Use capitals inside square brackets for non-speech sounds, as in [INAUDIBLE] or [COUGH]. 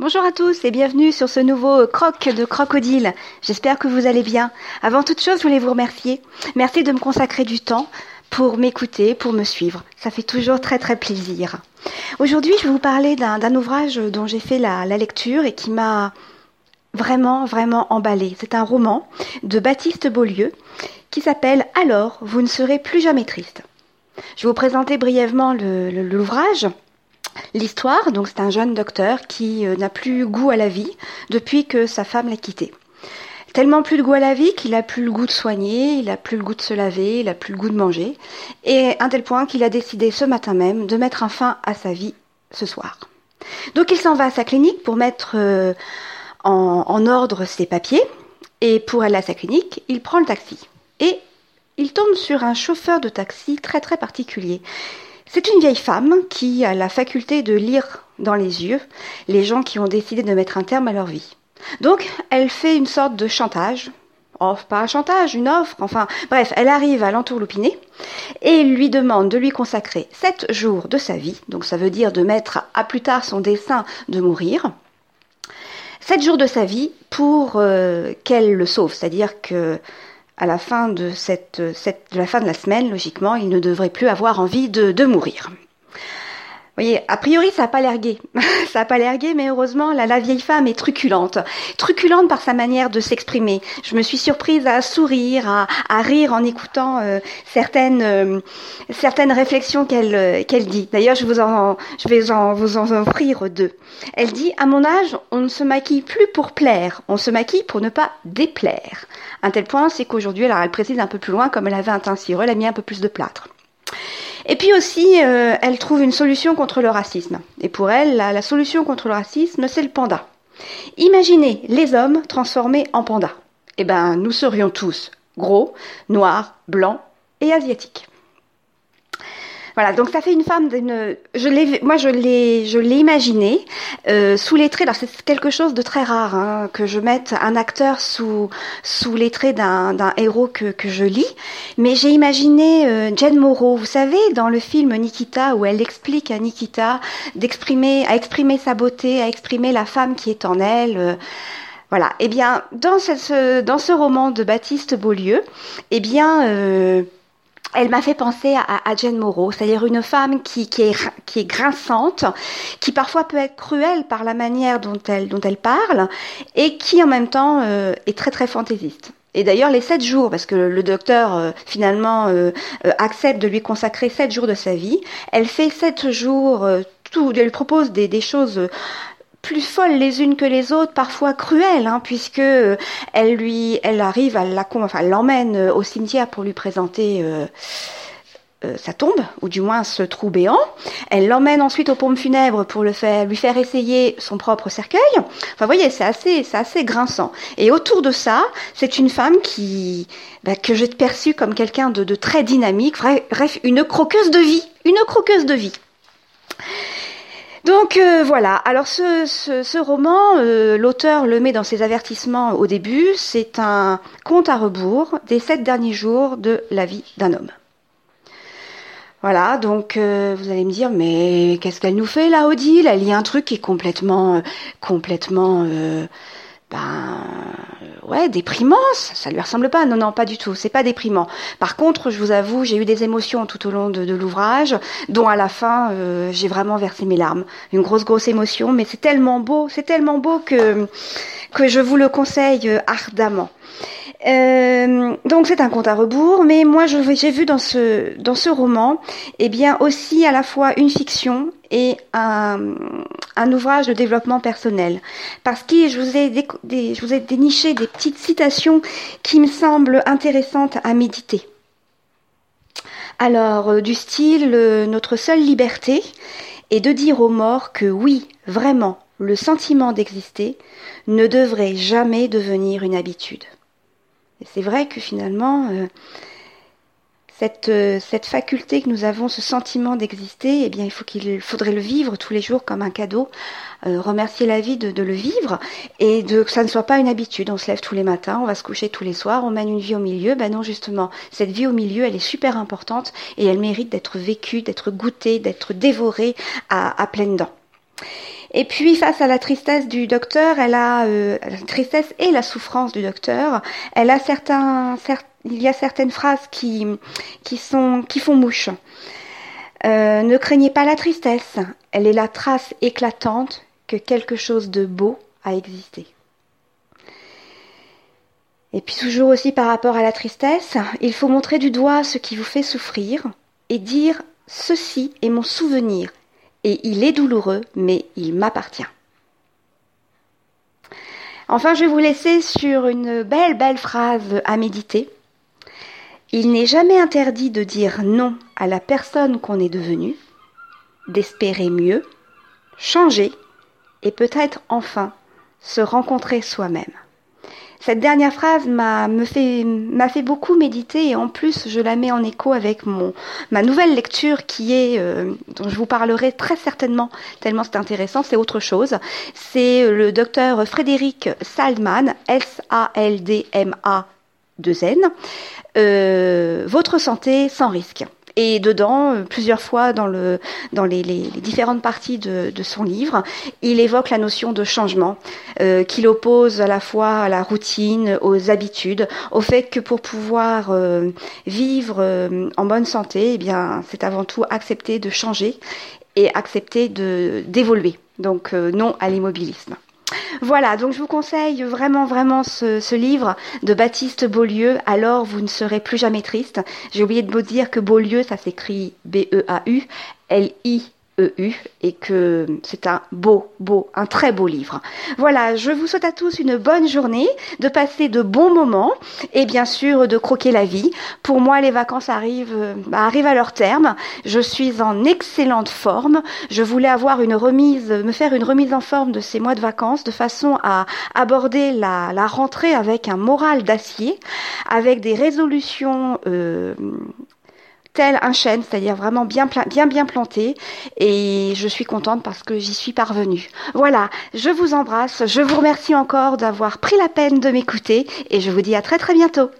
Bonjour à tous et bienvenue sur ce nouveau croc de crocodile. J'espère que vous allez bien. Avant toute chose, je voulais vous remercier. Merci de me consacrer du temps pour m'écouter, pour me suivre. Ça fait toujours très très plaisir. Aujourd'hui, je vais vous parler d'un ouvrage dont j'ai fait la, lecture et qui m'a vraiment vraiment emballé. C'est un roman de Baptiste Beaulieu qui s'appelle Alors, vous ne serez plus jamais triste. Je vais vous présenter brièvement l'ouvrage. L'histoire, donc c'est un jeune docteur qui euh, n'a plus goût à la vie depuis que sa femme l'a quitté. Tellement plus de goût à la vie qu'il a plus le goût de soigner, il a plus le goût de se laver, il a plus le goût de manger, et un tel point qu'il a décidé ce matin même de mettre un fin à sa vie ce soir. Donc il s'en va à sa clinique pour mettre euh, en, en ordre ses papiers, et pour aller à sa clinique, il prend le taxi. Et il tombe sur un chauffeur de taxi très très particulier. C'est une vieille femme qui a la faculté de lire dans les yeux les gens qui ont décidé de mettre un terme à leur vie. Donc, elle fait une sorte de chantage. Oh, pas un chantage, une offre, enfin, bref, elle arrive à l'entourloupiné et lui demande de lui consacrer sept jours de sa vie, donc ça veut dire de mettre à plus tard son dessein de mourir, sept jours de sa vie pour euh, qu'elle le sauve, c'est-à-dire que à la fin de, cette, cette, la fin de la semaine, logiquement, il ne devrait plus avoir envie de, de mourir. Voyez, a priori, ça n'a pas l'air gai. [LAUGHS] ça n'a pas l'air mais heureusement, la, vieille femme est truculente. Truculente par sa manière de s'exprimer. Je me suis surprise à sourire, à, rire en écoutant euh, certaines, euh, certaines réflexions qu'elle euh, qu'elle dit. D'ailleurs, je, vous en, je vais en, vous en offrir deux. Elle dit, à mon âge, on ne se maquille plus pour plaire, on se maquille pour ne pas déplaire. Un tel point, c'est qu'aujourd'hui, alors elle précise un peu plus loin, comme elle avait un teint cireux, elle a mis un peu plus de plâtre. Et puis aussi, euh, elle trouve une solution contre le racisme. Et pour elle, la, la solution contre le racisme, c'est le panda. Imaginez les hommes transformés en pandas. Eh ben, nous serions tous gros, noirs, blancs et asiatiques. Voilà, donc ça fait une femme d'une. Je l'ai, moi je l'ai, je l'ai imaginé euh, sous les traits. Alors c'est quelque chose de très rare hein, que je mette un acteur sous sous les traits d'un, d'un héros que, que je lis. Mais j'ai imaginé euh, Jen Moreau, vous savez, dans le film Nikita où elle explique à Nikita d'exprimer, à exprimer sa beauté, à exprimer la femme qui est en elle. Euh, voilà. Eh bien, dans ce, dans ce roman de Baptiste Beaulieu, eh bien, euh, elle m'a fait penser à, à Jane Moreau, c'est-à-dire une femme qui, qui, est, qui est grinçante, qui parfois peut être cruelle par la manière dont elle, dont elle parle, et qui en même temps euh, est très très fantaisiste. Et d'ailleurs, les sept jours, parce que le docteur euh, finalement euh, euh, accepte de lui consacrer sept jours de sa vie, elle fait sept jours, euh, tout, elle lui propose des, des choses plus folles les unes que les autres, parfois cruelles, hein, puisque euh, elle lui, elle arrive à la, enfin, elle l'emmène euh, au cimetière pour lui présenter euh, euh, sa tombe, ou du moins ce trou béant. Elle l'emmène ensuite aux pompes funèbres pour le faire, lui faire essayer son propre cercueil. Enfin, vous voyez, c'est assez, c'est assez grinçant. Et autour de ça, c'est une femme qui, bah, que j'ai perçue comme quelqu'un de, de très dynamique. Bref, une croqueuse de vie, une croqueuse de vie. Donc euh, voilà, alors ce, roman, euh, l'auteur le met dans ses avertissements au début, c'est un compte à rebours des sept derniers jours de la vie d'un homme. Voilà, donc euh, vous allez me dire, mais qu'est-ce qu'elle nous fait là, Odile? Elle lit un truc qui est complètement, complètement, ben, ouais, déprimant. Ça, lui ressemble pas. Non, non, pas du tout. C'est pas déprimant. Par contre, je vous avoue, j'ai eu des émotions tout au long de, de l'ouvrage, dont à la fin, euh, j'ai vraiment versé mes larmes. Une grosse, grosse émotion, mais c'est tellement beau, c'est tellement beau que que je vous le conseille euh, ardemment. Euh, donc c'est un compte à rebours, mais moi j'ai vu dans ce dans ce roman, eh bien aussi à la fois une fiction et un, un ouvrage de développement personnel, parce que je vous ai je vous ai déniché des petites citations qui me semblent intéressantes à méditer. Alors euh, du style euh, notre seule liberté est de dire aux morts que oui, vraiment, le sentiment d'exister ne devrait jamais devenir une habitude. C'est vrai que finalement, euh, cette, euh, cette faculté que nous avons, ce sentiment d'exister, eh bien, il faut qu'il faudrait le vivre tous les jours comme un cadeau, euh, remercier la vie de, de, le vivre et de que ça ne soit pas une habitude. On se lève tous les matins, on va se coucher tous les soirs, on mène une vie au milieu. Ben non, justement, cette vie au milieu, elle est super importante et elle mérite d'être vécue, d'être goûtée, d'être dévorée à, à pleines dents. Et puis face à la tristesse du docteur, elle a euh, la tristesse et la souffrance du docteur, elle a certains, il y a certaines phrases qui qui sont qui font mouche. Euh, ne craignez pas la tristesse, elle est la trace éclatante que quelque chose de beau a existé. Et puis toujours aussi par rapport à la tristesse, il faut montrer du doigt ce qui vous fait souffrir et dire ceci est mon souvenir et il est douloureux mais il m'appartient. Enfin, je vais vous laisser sur une belle, belle phrase à méditer. Il n'est jamais interdit de dire non à la personne qu'on est devenu, d'espérer mieux, changer et peut-être enfin se rencontrer soi-même. Cette dernière phrase m'a fait fait beaucoup méditer et en plus je la mets en écho avec mon ma nouvelle lecture qui est euh, dont je vous parlerai très certainement tellement c'est intéressant c'est autre chose. C'est le docteur Frédéric Saldman S A L D M A 2 N. Euh, votre santé sans risque et dedans, euh, plusieurs fois dans, le, dans les, différentes parties de, son livre, il évoque la notion de changement, euh, qu'il oppose à la fois à la routine, aux habitudes, au fait que pour pouvoir euh, vivre euh, en bonne santé, eh bien, c'est avant tout accepter de changer et accepter d'évoluer. Donc non à l'immobilisme. Voilà, donc je vous conseille vraiment, vraiment ce, livre de Baptiste Beaulieu. Alors vous ne serez plus jamais triste. J'ai oublié de vous dire que Beaulieu, ça s'écrit B-E-A-U, L-I EU et que c'est un beau, beau, un très beau livre. Voilà, je vous souhaite à tous une bonne journée, de passer de bons moments et bien sûr de croquer la vie. Pour moi, les vacances arrivent, bah, arrivent à leur terme. Je suis en excellente forme. Je voulais avoir une remise, me faire une remise en forme de ces mois de vacances de façon à aborder la, la rentrée avec un moral d'acier, avec des résolutions euh, un chêne, c'est-à-dire vraiment bien, bien, bien planté. Et je suis contente parce que j'y suis parvenue. Voilà, je vous embrasse. Je vous remercie encore d'avoir pris la peine de m'écouter et je vous dis à très très bientôt.